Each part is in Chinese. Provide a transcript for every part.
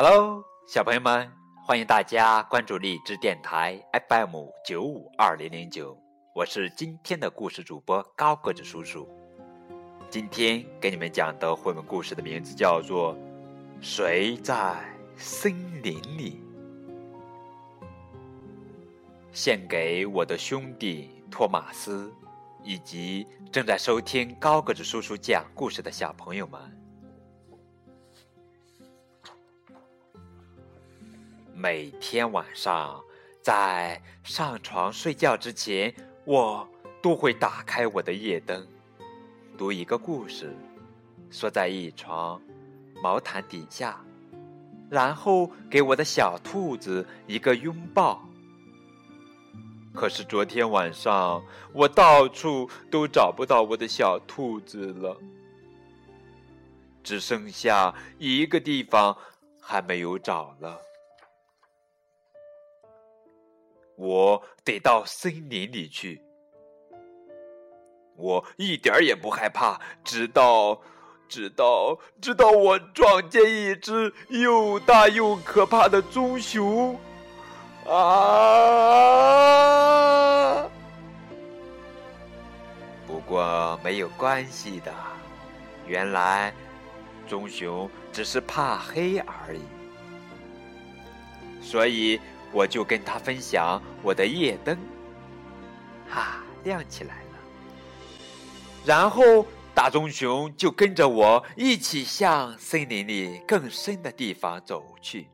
Hello，小朋友们，欢迎大家关注荔枝电台 FM 九五二零零九，我是今天的故事主播高个子叔叔。今天给你们讲的绘本故事的名字叫做《谁在森林里》，献给我的兄弟托马斯，以及正在收听高个子叔叔讲故事的小朋友们。每天晚上，在上床睡觉之前，我都会打开我的夜灯，读一个故事，缩在一床毛毯底下，然后给我的小兔子一个拥抱。可是昨天晚上，我到处都找不到我的小兔子了，只剩下一个地方还没有找了。我得到森林里去，我一点儿也不害怕，直到，直到，直到我撞见一只又大又可怕的棕熊，啊！不过没有关系的，原来棕熊只是怕黑而已，所以。我就跟他分享我的夜灯，哈，亮起来了。然后大棕熊就跟着我一起向森林里更深的地方走去。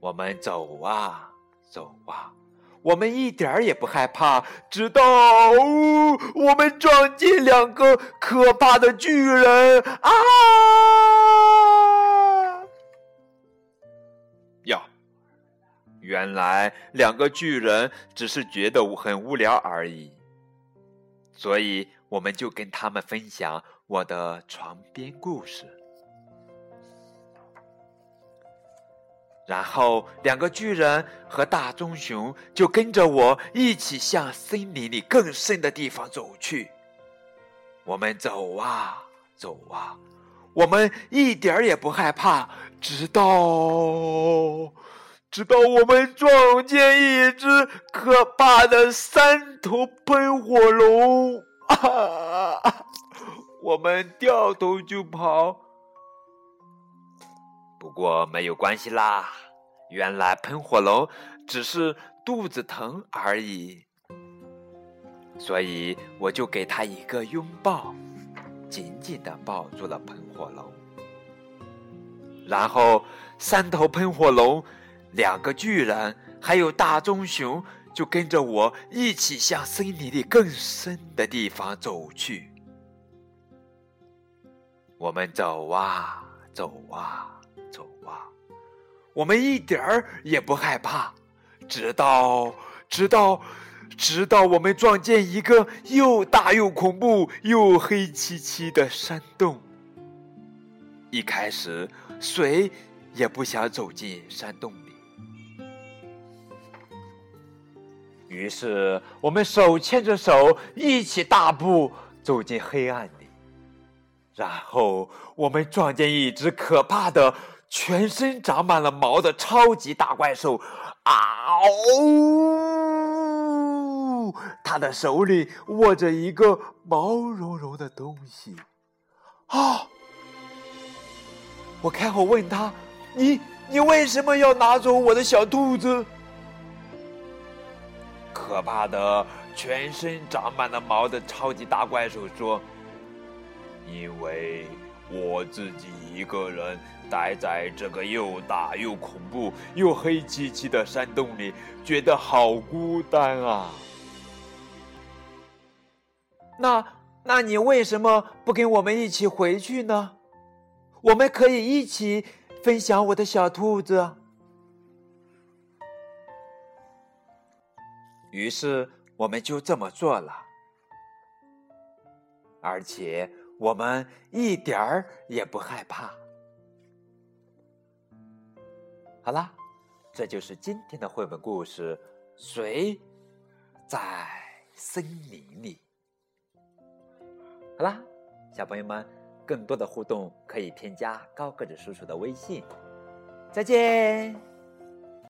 我们走啊走啊，我们一点儿也不害怕，直到哦我们撞见两个可怕的巨人啊！原来两个巨人只是觉得很无聊而已，所以我们就跟他们分享我的床边故事。然后两个巨人和大棕熊就跟着我一起向森林里更深的地方走去。我们走啊走啊，我们一点儿也不害怕，直到。直到我们撞见一只可怕的三头喷火龙，啊！我们掉头就跑。不过没有关系啦，原来喷火龙只是肚子疼而已，所以我就给他一个拥抱，紧紧的抱住了喷火龙。然后三头喷火龙。两个巨人还有大棕熊就跟着我一起向森林里更深的地方走去。我们走啊走啊走啊，我们一点儿也不害怕，直到直到直到我们撞见一个又大又恐怖又黑漆漆的山洞。一开始谁也不想走进山洞。于是，我们手牵着手，一起大步走进黑暗里。然后，我们撞见一只可怕的、全身长满了毛的超级大怪兽。啊呜！他的手里握着一个毛茸茸的东西。啊！我开口问他：“你，你为什么要拿走我的小兔子？”可怕的、全身长满了毛的超级大怪兽说：“因为我自己一个人待在这个又大又恐怖又黑漆漆的山洞里，觉得好孤单啊！那，那你为什么不跟我们一起回去呢？我们可以一起分享我的小兔子。”于是我们就这么做了，而且我们一点儿也不害怕。好啦，这就是今天的绘本故事。谁在森林里？好啦，小朋友们，更多的互动可以添加高个子叔叔的微信：再见。